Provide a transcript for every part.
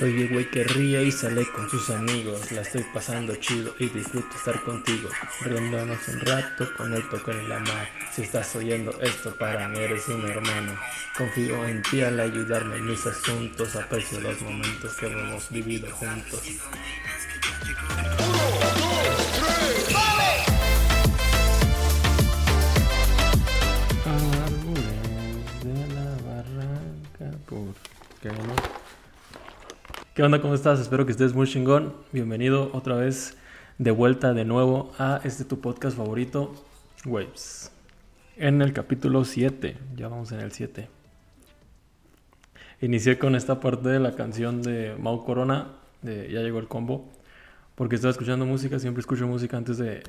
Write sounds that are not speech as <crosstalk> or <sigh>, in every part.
Soy el güey que ríe y sale con sus amigos. La estoy pasando chido y disfruto estar contigo. Riéndonos un rato con el toque en la mar. Si estás oyendo esto, para mí eres un hermano. Confío en ti al ayudarme en mis asuntos. Aprecio los momentos que hemos vivido juntos. Árboles de la barranca. ¿Qué onda? ¿Cómo estás? Espero que estés muy chingón. Bienvenido otra vez de vuelta de nuevo a este tu podcast favorito, Waves. En el capítulo 7, ya vamos en el 7. Inicié con esta parte de la canción de Mau Corona, de Ya llegó el combo, porque estaba escuchando música, siempre escucho música antes de,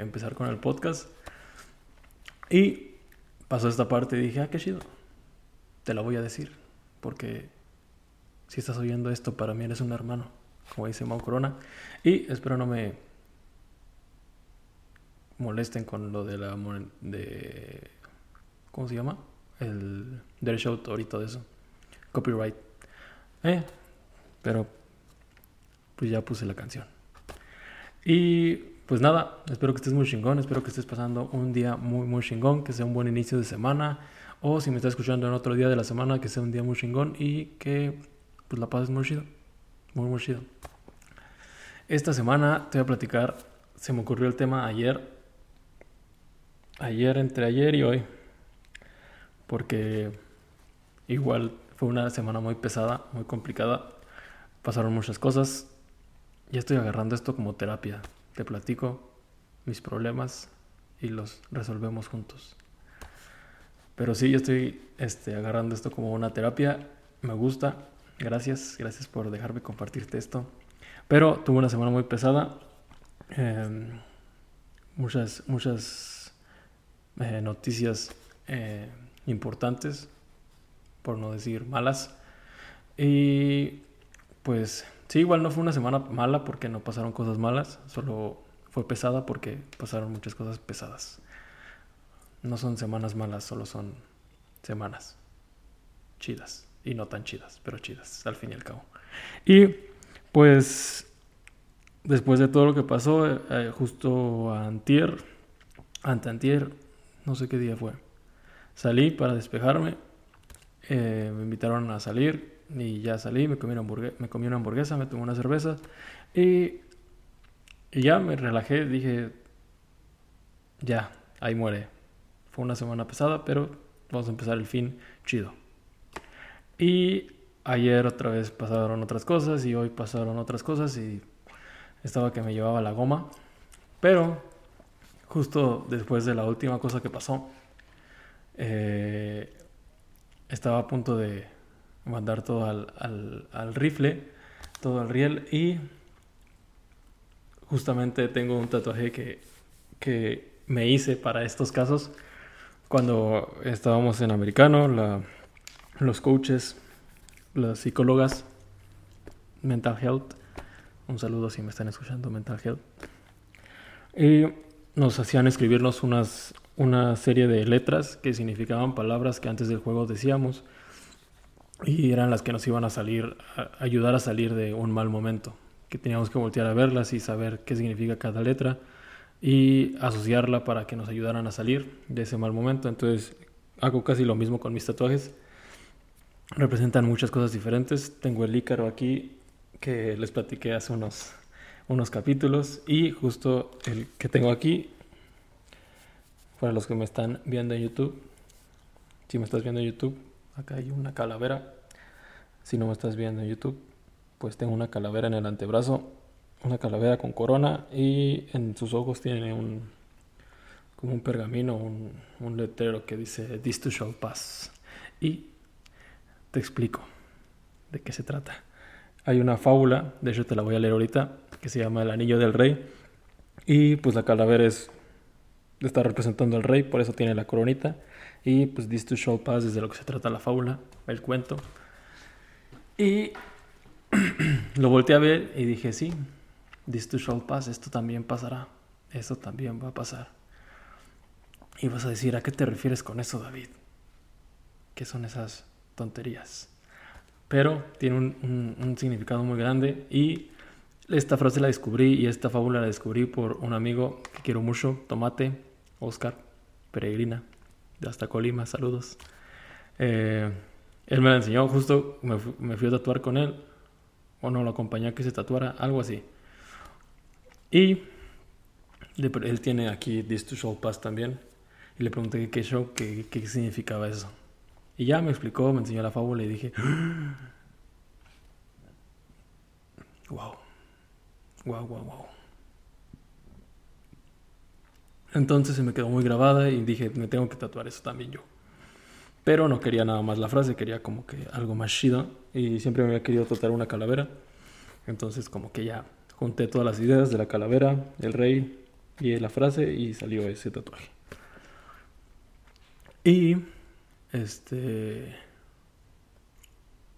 empezar con el podcast. Y pasó esta parte y dije, ah, qué chido. Te la voy a decir. Porque si estás oyendo esto, para mí eres un hermano. Como dice Mau Corona. Y espero no me molesten con lo de la... De, ¿Cómo se llama? El derecho de autor y todo eso. Copyright. Eh, pero pues ya puse la canción. Y pues nada, espero que estés muy chingón, espero que estés pasando un día muy, muy chingón, que sea un buen inicio de semana, o si me estás escuchando en otro día de la semana, que sea un día muy chingón y que pues la pases muy chido, muy, muy chido. Esta semana te voy a platicar, se me ocurrió el tema ayer, ayer, entre ayer y hoy, porque igual fue una semana muy pesada, muy complicada, pasaron muchas cosas, ya estoy agarrando esto como terapia. Te platico mis problemas y los resolvemos juntos. Pero sí, yo estoy este, agarrando esto como una terapia. Me gusta. Gracias, gracias por dejarme compartirte esto. Pero tuve una semana muy pesada. eh, muchas, muchas eh, noticias eh, importantes, por no decir malas. Y pues Sí, igual no fue una semana mala porque no pasaron cosas malas, solo fue pesada porque pasaron muchas cosas pesadas. No son semanas malas, solo son semanas chidas y no tan chidas, pero chidas al fin y al cabo. Y pues después de todo lo que pasó, eh, eh, justo a antier, anteantier, no sé qué día fue, salí para despejarme, eh, me invitaron a salir y ya salí, me comí una, hamburgue- me comí una hamburguesa, me tomé una cerveza y, y ya me relajé, dije, ya, ahí muere. Fue una semana pesada, pero vamos a empezar el fin chido. Y ayer otra vez pasaron otras cosas y hoy pasaron otras cosas y estaba que me llevaba la goma. Pero justo después de la última cosa que pasó, eh, estaba a punto de mandar todo al, al- rifle, todo al riel y justamente tengo un tatuaje que, que me hice para estos casos cuando estábamos en americano, los coaches, las psicólogas, mental health, un saludo si me están escuchando, mental health, y nos hacían escribirnos unas, una serie de letras que significaban palabras que antes del juego decíamos y eran las que nos iban a salir, a ayudar a salir de un mal momento, que teníamos que voltear a verlas y saber qué significa cada letra y asociarla para que nos ayudaran a salir de ese mal momento. Entonces hago casi lo mismo con mis tatuajes. Representan muchas cosas diferentes. Tengo el ícaro aquí que les platiqué hace unos, unos capítulos y justo el que tengo aquí, para los que me están viendo en YouTube, si me estás viendo en YouTube, acá hay una calavera. Si no me estás viendo en YouTube, pues tengo una calavera en el antebrazo, una calavera con corona y en sus ojos tiene un como un pergamino, un, un letrero que dice This too shall pass. Y te explico de qué se trata. Hay una fábula, de hecho te la voy a leer ahorita, que se llama El Anillo del Rey. Y pues la calavera es, está representando al rey, por eso tiene la coronita. Y pues This too shall pass es de lo que se trata la fábula, el cuento. Y <clears throat> lo volteé a ver y dije, sí, This too shall pass, esto también pasará, esto también va a pasar. Y vas a decir, ¿a qué te refieres con eso, David? ¿Qué son esas tonterías? pero tiene un, significado muy grande y esta frase la descubrí y esta fábula la descubrí por un amigo que quiero mucho, Tomate, Oscar, peregrina, de hasta Colima, saludos. Eh, él me la enseñó, justo me, fui a tatuar con él, o no, lo acompañé a que se tatuara, algo así. Y él tiene aquí This to Show Pass también, y le pregunté qué show, qué, qué significaba eso. Y ya me explicó, me enseñó la fábula y dije, wow, wow, wow. Entonces se me quedó muy grabada y dije, me tengo que tatuar eso también yo. Pero no quería nada más la frase, quería como que algo más chido. Y siempre me había querido tatuar una calavera. Entonces como que ya junté todas las ideas de la calavera, el rey y la frase y salió ese tatuaje. Y este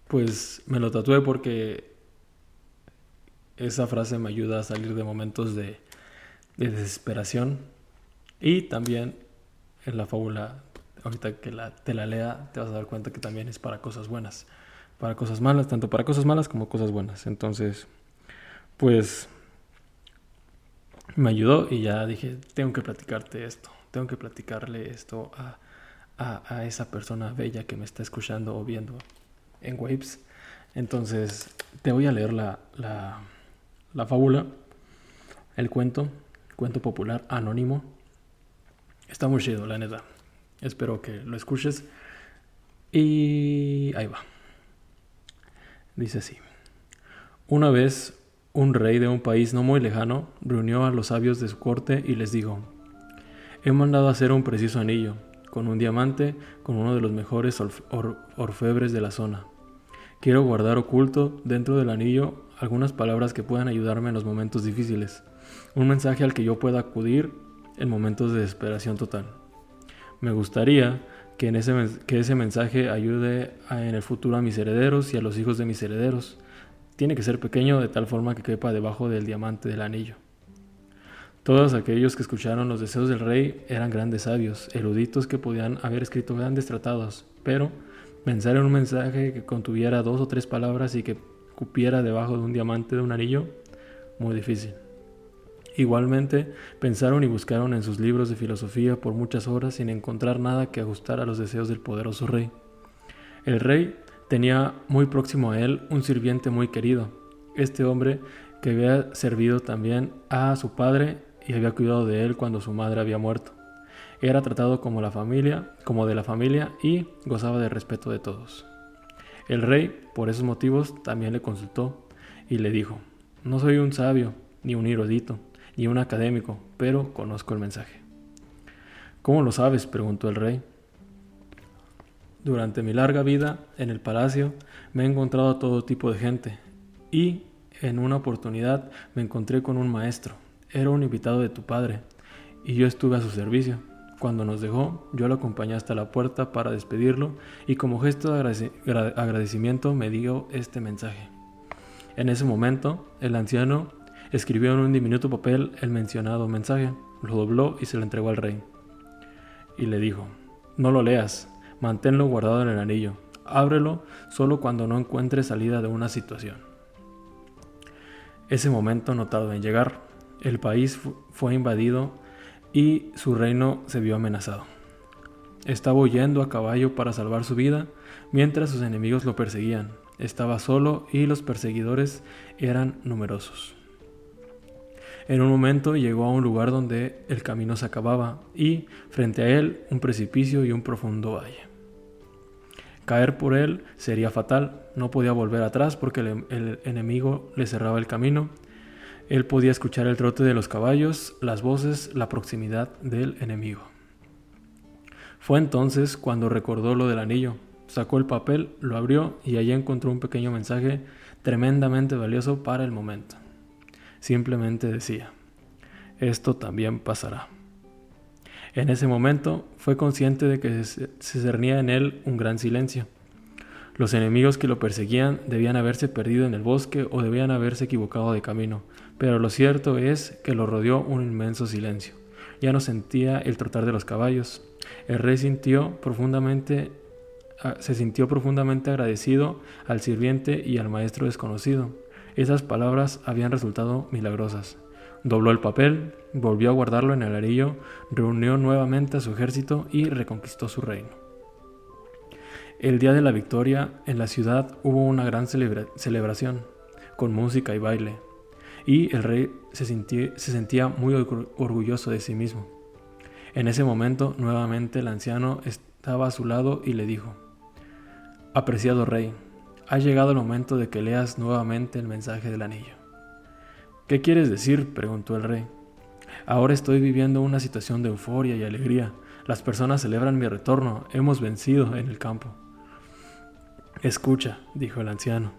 pues me lo tatué porque esa frase me ayuda a salir de momentos de, de desesperación y también en la fábula ahorita que la, te la lea, te vas a dar cuenta que también es para cosas buenas, para cosas malas, tanto para cosas malas como cosas buenas. Entonces, pues me ayudó y ya dije, tengo que platicarte esto, tengo que platicarle esto a, a, esa persona bella que me está escuchando o viendo en Waves. Entonces, te voy a leer la, la, la fábula, el cuento, cuento popular anónimo. Está muy chido, la neta. Espero que lo escuches. Y ahí va. Dice así. Una vez un rey de un país no muy lejano reunió a los sabios de su corte y les dijo, he mandado hacer un preciso anillo, con un diamante, con uno de los mejores orfebres de la zona. Quiero guardar oculto dentro del anillo algunas palabras que puedan ayudarme en los momentos difíciles, un mensaje al que yo pueda acudir en momentos de desesperación total. Me gustaría que, ese mensaje ayude en el futuro a mis herederos y a los hijos de mis herederos. Tiene que ser pequeño de tal forma que quepa debajo del diamante del anillo. Todos aquellos que escucharon los deseos del rey eran grandes sabios, eruditos que podían haber escrito grandes tratados, pero pensar en un mensaje que contuviera dos o tres palabras y que cupiera debajo de un diamante de un anillo, muy difícil. Igualmente, pensaron y buscaron en sus libros de filosofía por muchas horas sin encontrar nada que ajustara los deseos del poderoso rey. El rey tenía muy próximo a él un sirviente muy querido, este hombre que había servido también a su padre y había cuidado de él cuando su madre había muerto. Era tratado como la familia, como de la familia y gozaba del respeto de todos. El rey, por esos motivos, también le consultó y le dijo: No soy un sabio ni un erudito, y un académico, pero conozco el mensaje. ¿Cómo lo sabes? preguntó el rey. Durante mi larga vida en el palacio me he encontrado a todo tipo de gente y en una oportunidad me encontré con un maestro. Era un invitado de tu padre y yo estuve a su servicio. Cuando nos dejó, yo lo acompañé hasta la puerta para despedirlo y como gesto de agradecimiento me dio este mensaje. En ese momento, el anciano Escribió en un diminuto papel el mencionado mensaje, lo dobló y se lo entregó al rey. Y le dijo, no lo leas, manténlo guardado en el anillo, ábrelo solo cuando no encuentres salida de una situación. Ese momento no tardó en llegar. El país fue invadido y su reino se vio amenazado. Estaba huyendo a caballo para salvar su vida, mientras sus enemigos lo perseguían. Estaba solo y los perseguidores eran numerosos. En un momento llegó a un lugar donde el camino se acababa y, frente a él, un precipicio y un profundo valle. Caer por él sería fatal, no podía volver atrás porque el, enemigo le cerraba el camino. Él podía escuchar el trote de los caballos, las voces, la proximidad del enemigo. Fue entonces cuando recordó lo del anillo, sacó el papel, lo abrió y allí encontró un pequeño mensaje tremendamente valioso para el momento. Simplemente decía, esto también pasará. En ese momento fue consciente de que se cernía en él un gran silencio. Los enemigos que lo perseguían debían haberse perdido en el bosque o debían haberse equivocado de camino, pero lo cierto es que lo rodeó un inmenso silencio. Ya no sentía el trotar de los caballos. El rey sintió profundamente ah, se sintió profundamente agradecido al sirviente y al maestro desconocido. Esas palabras habían resultado milagrosas. Dobló el papel, volvió a guardarlo en el arillo, reunió nuevamente a su ejército y reconquistó su reino. El día de la victoria, en la ciudad hubo una gran celebración, con música y baile, y el rey se, se sentía muy orgulloso de sí mismo. En ese momento, nuevamente el anciano estaba a su lado y le dijo, Apreciado rey, ha llegado el momento de que leas nuevamente el mensaje del anillo. ¿Qué quieres decir? preguntó el rey. Ahora estoy viviendo una situación de euforia y alegría. Las personas celebran mi retorno. Hemos vencido en el campo. Escucha, dijo el anciano.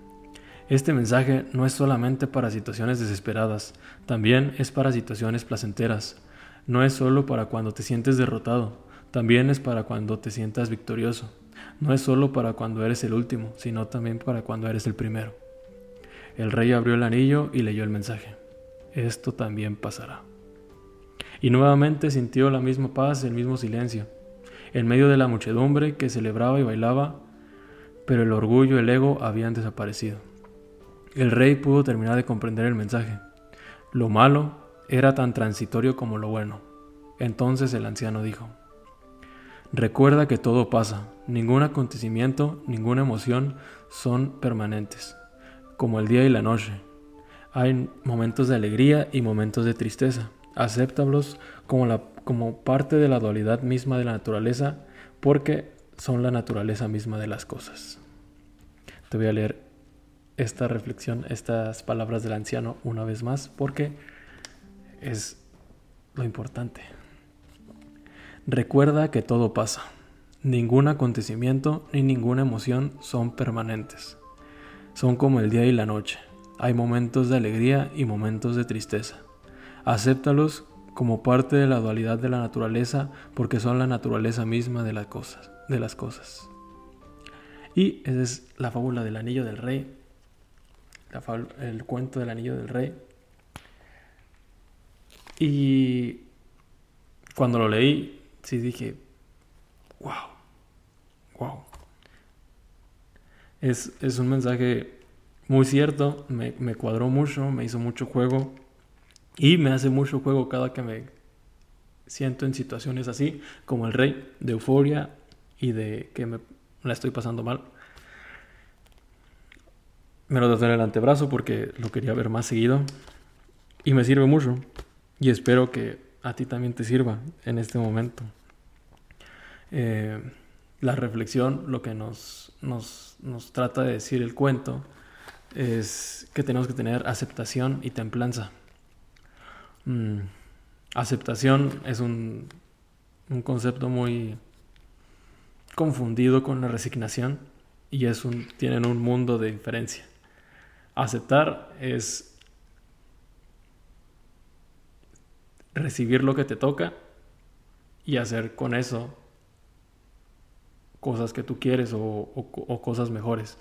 Este mensaje no es solamente para situaciones desesperadas, también es para situaciones placenteras. No es solo para cuando te sientes derrotado, también es para cuando te sientas victorioso. No es solo para cuando eres el último, sino también para cuando eres el primero. El rey abrió el anillo y leyó el mensaje esto también pasará. Y nuevamente sintió la misma paz, el mismo silencio, en medio de la muchedumbre que celebraba y bailaba, pero el orgullo y el ego habían desaparecido. El rey pudo terminar de comprender el mensaje. Lo malo era tan transitorio como lo bueno. Entonces el anciano dijo, Recuerda que todo pasa, ningún acontecimiento, ninguna emoción son permanentes, como el día y la noche, hay momentos de alegría y momentos de tristeza. Acéptalos como, la, como parte de la dualidad misma de la naturaleza porque son la naturaleza misma de las cosas. Te voy a leer esta reflexión, estas palabras del anciano una vez más porque es lo importante. Recuerda que todo pasa. Ningún acontecimiento ni ninguna emoción son permanentes. Son como el día y la noche. Hay momentos de alegría y momentos de tristeza. Acéptalos como parte de la dualidad de la naturaleza porque son la naturaleza misma de las cosas. De las cosas. Y esa es la fábula del anillo del rey. El cuento del anillo del rey. Y cuando lo leí, sí dije, wow, wow. Es, es un mensaje muy cierto, me, cuadró mucho, me hizo mucho juego y me hace mucho juego cada que me siento en situaciones así, como el rey, de euforia y de que me la estoy pasando mal. Me lo tatué en el antebrazo porque lo quería ver más seguido y me sirve mucho y espero que a ti también te sirva en este momento. Eh, la reflexión, lo que nos, nos, nos trata de decir el cuento, es que tenemos que tener aceptación y templanza. Mm, aceptación es un, un, concepto muy confundido con la resignación y es un, tienen un mundo de diferencia. Aceptar es recibir lo que te toca y hacer con eso cosas que tú quieres o cosas mejores.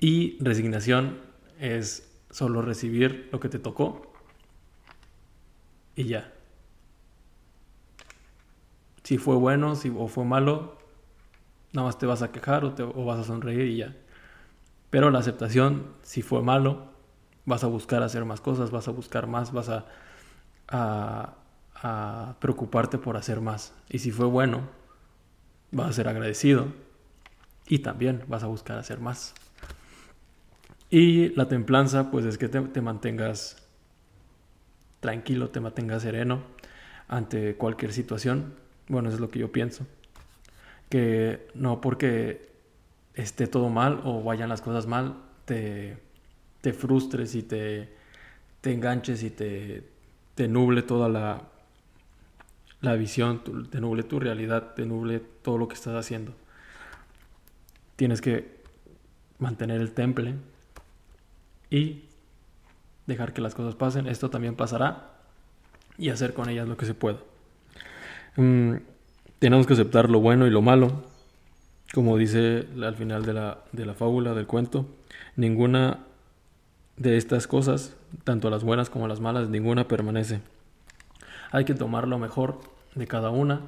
Y resignación es solo recibir lo que te tocó y ya. Si fue bueno si, o fue malo, nada más te vas a quejar o, te, vas a sonreír y ya. Pero la aceptación, si fue malo, vas a buscar hacer más cosas, vas a buscar más, vas a, preocuparte por hacer más. Y si fue bueno, vas a ser agradecido y también vas a buscar hacer más. Y la templanza, pues es que te, mantengas tranquilo, te mantengas sereno ante cualquier situación. Bueno, eso es lo que yo pienso. Que no porque esté todo mal o vayan las cosas mal, te, te frustres y te, te enganches y te, te nuble toda la, la visión, te nuble tu realidad, te nuble todo lo que estás haciendo. Tienes que mantener el temple, y dejar que las cosas pasen. Esto también pasará y hacer con ellas lo que se pueda. Mm, tenemos que aceptar lo bueno y lo malo. Como dice al final de la, de la fábula, del cuento, ninguna de estas cosas, tanto las buenas como las malas, ninguna permanece. Hay que tomar lo mejor de cada una,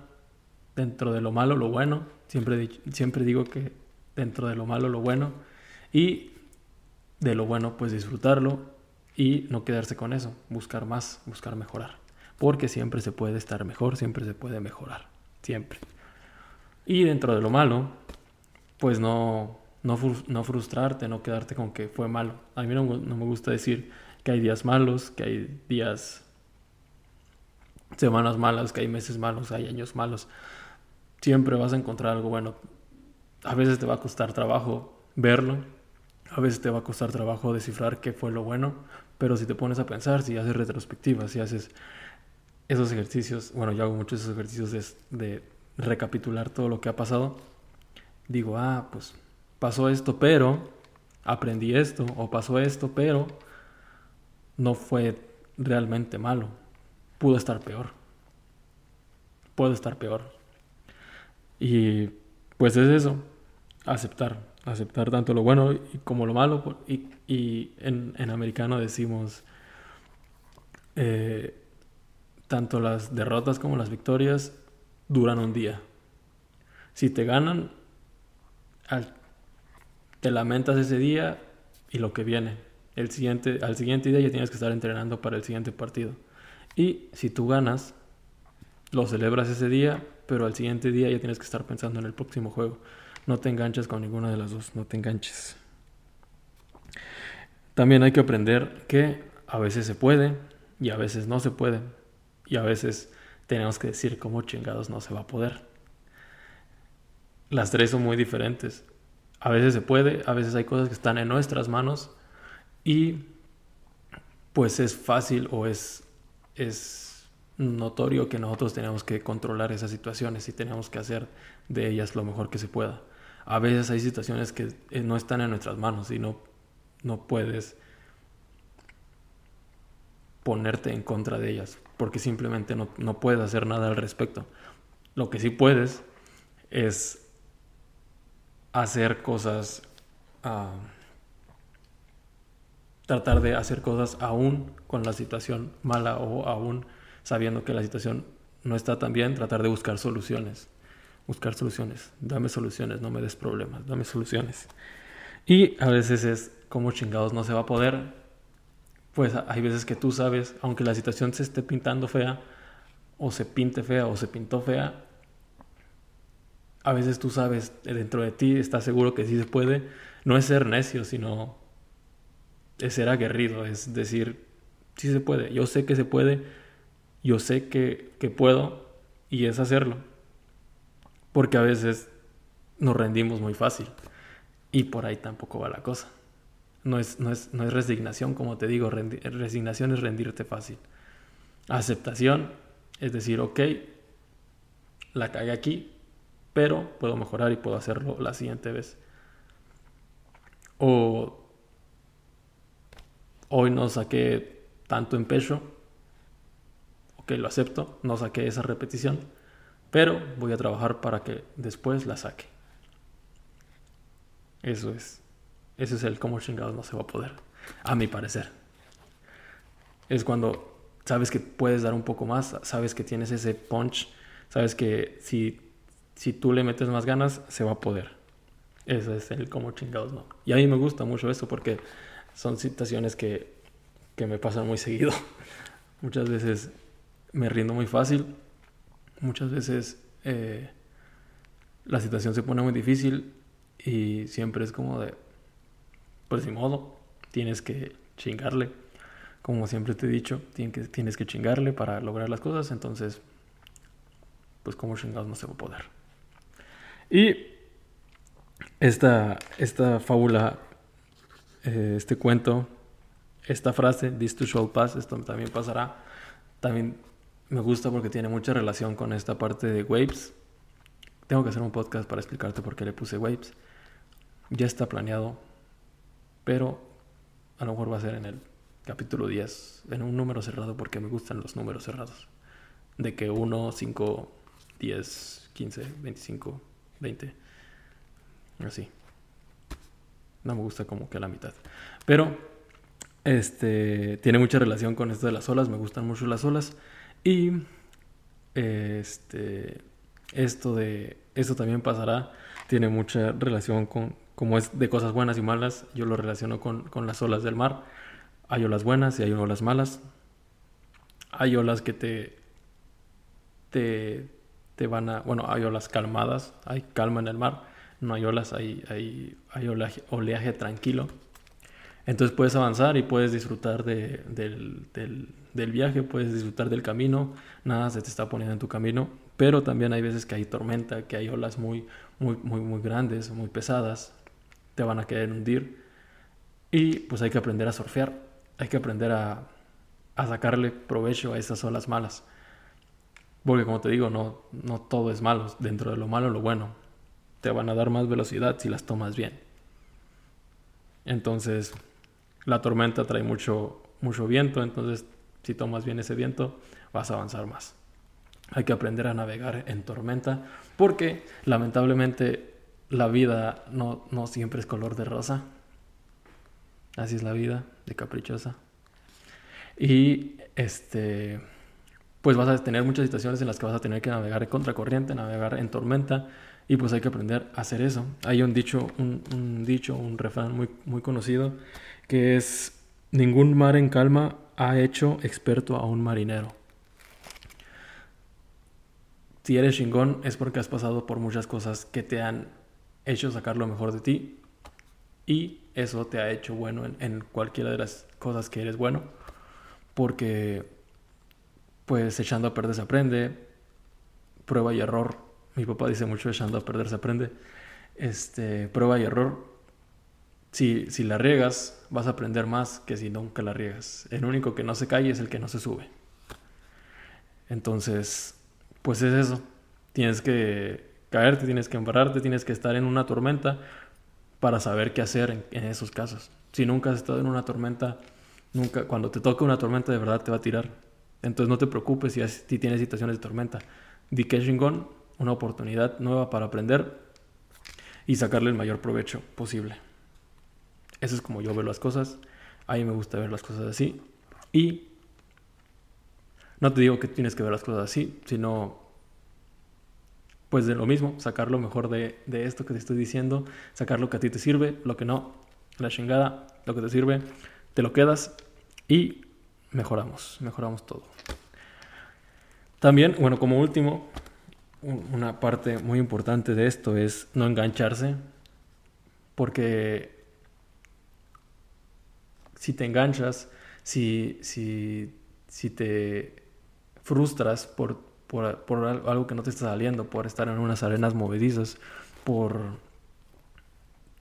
dentro de lo malo, lo bueno. Siempre, siempre digo que dentro de lo malo, lo bueno. Y de lo bueno, pues disfrutarlo y no quedarse con eso. Buscar más, buscar mejorar. Porque siempre se puede estar mejor, siempre se puede mejorar. Siempre. Y dentro de lo malo, pues no, no, no frustrarte, no quedarte con que fue malo. A mí no, no me gusta decir que hay días malos, que hay días, semanas malas, que hay meses malos, hay años malos. Siempre vas a encontrar algo bueno. A veces te va a costar trabajo verlo, a veces te va a costar trabajo descifrar qué fue lo bueno, pero si te pones a pensar, si haces retrospectivas, si haces esos ejercicios, bueno, yo hago muchos esos ejercicios de, de recapitular todo lo que ha pasado, digo, ah, pues pasó esto, pero aprendí esto, o pasó esto, pero no fue realmente malo. Pudo estar peor. Puede estar peor. Y pues es eso, aceptar, aceptar tanto lo bueno como lo malo. Y, en, americano decimos, eh, tanto las derrotas como las victorias duran un día. Si te ganan, te lamentas ese día y lo que viene el siguiente, al siguiente día ya tienes que estar entrenando para el siguiente partido. Y si tú ganas, lo celebras ese día, pero al siguiente día ya tienes que estar pensando en el próximo juego. No te enganches con ninguna de las dos, no te enganches. También hay que aprender que a veces se puede y a veces no se puede. Y a veces tenemos que decir cómo chingados no se va a poder. Las tres son muy diferentes. A veces se puede, a veces hay cosas que están en nuestras manos y pues es fácil o es, es notorio que nosotros tenemos que controlar esas situaciones y tenemos que hacer de ellas lo mejor que se pueda. A veces hay situaciones que eh, no están en nuestras manos y no, no puedes ponerte en contra de ellas porque simplemente no, no puedes hacer nada al respecto. Lo que sí puedes es hacer cosas... Ah, tratar de hacer cosas aún con la situación mala o aún sabiendo que la situación no está tan bien, tratar de buscar soluciones. Buscar soluciones. Dame soluciones, no me des problemas, dame soluciones. Y a veces es como chingados no se va a poder. Pues hay veces que tú sabes, aunque la situación se esté pintando fea, o se pinte fea, o se pintó fea, a veces tú sabes dentro de ti, estás seguro que sí se puede. No es ser necio, sino es ser aguerrido, es decir, sí se puede, yo sé que se puede, yo sé que, que puedo y es hacerlo. Porque a veces nos rendimos muy fácil y por ahí tampoco va la cosa. No es, no es, no es resignación, como te digo, resignación es rendirte fácil. Aceptación es decir, ok, la cagué aquí, pero puedo mejorar y puedo hacerlo la siguiente vez. O hoy no saqué tanto en pecho, ok, lo acepto, no saqué esa repetición, pero voy a trabajar para que después la saque. Eso es. Ese es el cómo chingados no se va a poder, a mi parecer. Es cuando sabes que puedes dar un poco más, sabes que tienes ese punch, sabes que si, si tú le metes más ganas, se va a poder. Ese es el cómo chingados no. Y a mí me gusta mucho eso porque son situaciones que, me pasan muy seguido. <laughs> muchas veces me rindo muy fácil, muchas veces eh, la situación se pone muy difícil y siempre es como de, pues de modo, tienes que chingarle. Como siempre te he dicho, tienes que, chingarle para lograr las cosas, entonces, pues como chingados no se va a poder. Y esta, esta fábula eh, este cuento, esta frase, this to shall pass, esto también pasará, también me gusta porque tiene mucha relación con esta parte de waves. Tengo que hacer un podcast para explicarte por qué le puse waves. Ya está planeado, pero a lo mejor va a ser en el capítulo 10, en un número cerrado porque me gustan los números cerrados. De que 1, 5, 10, 15, 25, 20. Así. No me gusta como que la mitad. Pero este tiene mucha relación con esto de las olas. Me gustan mucho las olas. Y este esto de esto también pasará tiene mucha relación con como es de cosas buenas y malas yo lo relaciono con, con las olas del mar. Hay olas buenas y hay olas malas. Hay olas que te te, te van a bueno hay olas calmadas hay calma en el mar. No hay olas hay hay, hay oleaje, tranquilo. Entonces puedes avanzar y puedes disfrutar de, del, del, del, viaje, puedes disfrutar del camino, nada se te está poniendo en tu camino, pero también hay veces que hay tormenta, que hay olas muy, muy, muy, muy grandes, muy pesadas, te van a querer hundir y pues hay que aprender a surfear, hay que aprender a, a sacarle provecho a esas olas malas. Porque como te digo, no, no todo es malo, dentro de lo malo lo bueno. Te van a dar más velocidad si las tomas bien. Entonces, la tormenta trae mucho, mucho viento, entonces si tomas bien ese viento vas a avanzar más. Hay que aprender a navegar en tormenta porque lamentablemente la vida no, no siempre es color de rosa. Así es la vida, de caprichosa. Y este, pues vas a tener muchas situaciones en las que vas a tener que navegar en contracorriente, navegar en tormenta, y pues hay que aprender a hacer eso. Hay un dicho, un, un dicho, un refrán muy, muy conocido que es ningún mar en calma ha hecho experto a un marinero. Si eres chingón es porque has pasado por muchas cosas que te han hecho sacar lo mejor de ti y eso te ha hecho bueno en, cualquiera de las cosas que eres bueno porque pues echando a perder se aprende, prueba y error. Mi papá dice mucho echando a perder se aprende. Este, prueba y error si, si la riegas, vas a aprender más que si nunca la riegas. El único que no se cae es el que no se sube. Entonces, pues es eso. Tienes que caerte, tienes que embarrarte, tienes que estar en una tormenta para saber qué hacer en, esos casos. Si nunca has estado en una tormenta, nunca, cuando te toque una tormenta de verdad te va a tirar. Entonces no te preocupes si, si tienes situaciones de tormenta. Di que chingón, una oportunidad nueva para aprender y sacarle el mayor provecho posible. Eso es como yo veo las cosas. A mí me gusta ver las cosas así. Y no te digo que tienes que ver las cosas así, sino pues de lo mismo, sacar lo mejor de, de, esto que te estoy diciendo, sacar lo que a ti te sirve, lo que no, la chingada, lo que te sirve, te lo quedas y mejoramos, mejoramos todo. También, bueno, como último, una parte muy importante de esto es no engancharse, porque si te enganchas, si, si, si te frustras por, por, algo que no te está saliendo, por estar en unas arenas movedizas, por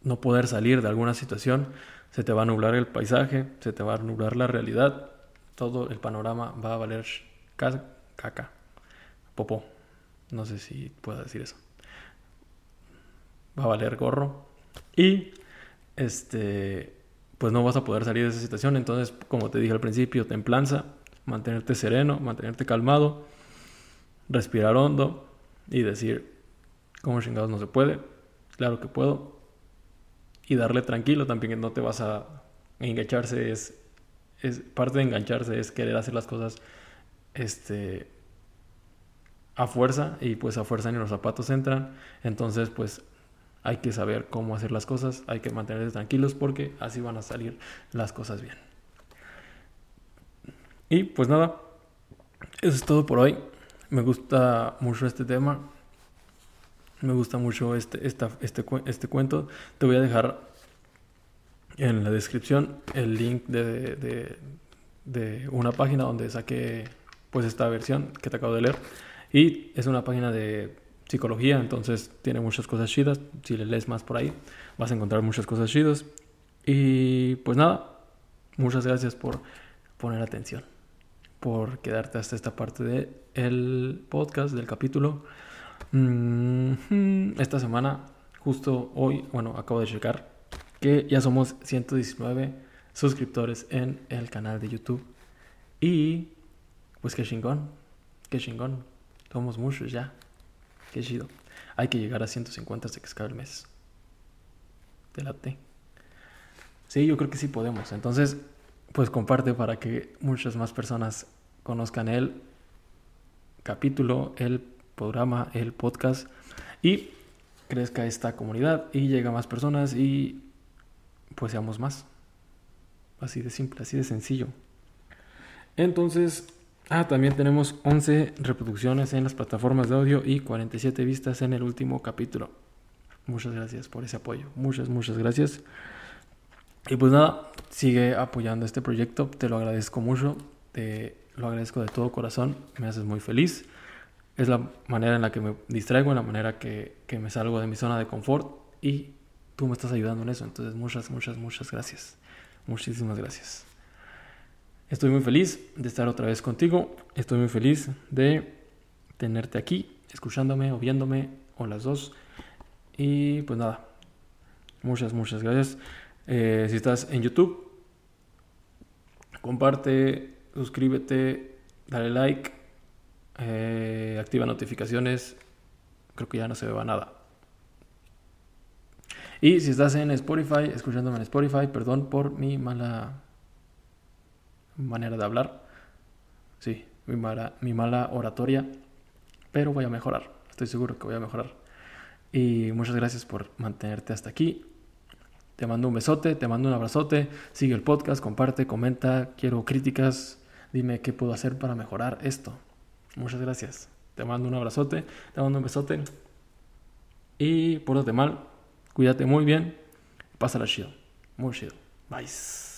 no poder salir de alguna situación, se te va a nublar el paisaje, se te va a nublar la realidad, todo el panorama va a valer caca, popó, no sé si puedo decir eso, va a valer gorro y este pues no vas a poder salir de esa situación. Entonces, como te dije al principio, templanza, mantenerte sereno, mantenerte calmado, respirar hondo y decir, ¿cómo chingados no se puede? Claro que puedo. Y darle tranquilo también, que no te vas a engancharse, es, es parte de engancharse, es querer hacer las cosas este, a fuerza y pues a fuerza ni los zapatos entran. Entonces, pues hay que saber cómo hacer las cosas, hay que mantenerse tranquilos porque así van a salir las cosas bien. Y pues nada, eso es todo por hoy. Me gusta mucho este tema. Me gusta mucho este, esta, este, este cuento. Te voy a dejar en la descripción el link de, de, de una página donde saqué pues esta versión que te acabo de leer. Y es una página de psicología, entonces tiene muchas cosas chidas. Si le lees más por ahí, vas a encontrar muchas cosas chidas. Y pues nada, muchas gracias por poner atención, por quedarte hasta esta parte del el podcast, del capítulo. Mm, esta semana, justo hoy, bueno, acabo de checar que ya somos 119 suscriptores en el canal de YouTube. Y pues qué chingón, qué chingón. Somos muchos ya. Qué chido. Hay que llegar a 150 hasta que se el mes. ¿Te late? Sí, yo creo que sí podemos. Entonces, pues comparte para que muchas más personas conozcan el capítulo, el programa, el podcast y crezca esta comunidad y llegue a más personas y pues seamos más. Así de simple, así de sencillo. Entonces, ah, también tenemos 11 reproducciones en las plataformas de audio y 47 vistas en el último capítulo. Muchas gracias por ese apoyo. Muchas, muchas gracias. Y pues nada, sigue apoyando este proyecto. Te lo agradezco mucho. Te lo agradezco de todo corazón. Me haces muy feliz. Es la manera en la que me distraigo, en la manera que, que me salgo de mi zona de confort. Y tú me estás ayudando en eso. Entonces, muchas, muchas, muchas gracias. Muchísimas gracias. Estoy muy feliz de estar otra vez contigo. Estoy muy feliz de tenerte aquí, escuchándome o viéndome, o las dos. Y pues nada, muchas, muchas gracias. Eh, si estás en YouTube, comparte, suscríbete, dale like, eh, activa notificaciones. Creo que ya no se ve nada. Y si estás en Spotify, escuchándome en Spotify, perdón por mi mala manera de hablar. Sí, mi mala, mi mala oratoria. Pero voy a mejorar. Estoy seguro que voy a mejorar. Y muchas gracias por mantenerte hasta aquí. Te mando un besote, te mando un abrazote. Sigue el podcast, comparte, comenta. Quiero críticas. Dime qué puedo hacer para mejorar esto. Muchas gracias. Te mando un abrazote, te mando un besote. Y pórtate mal, cuídate muy bien. Pásala chido. Muy chido. Bye.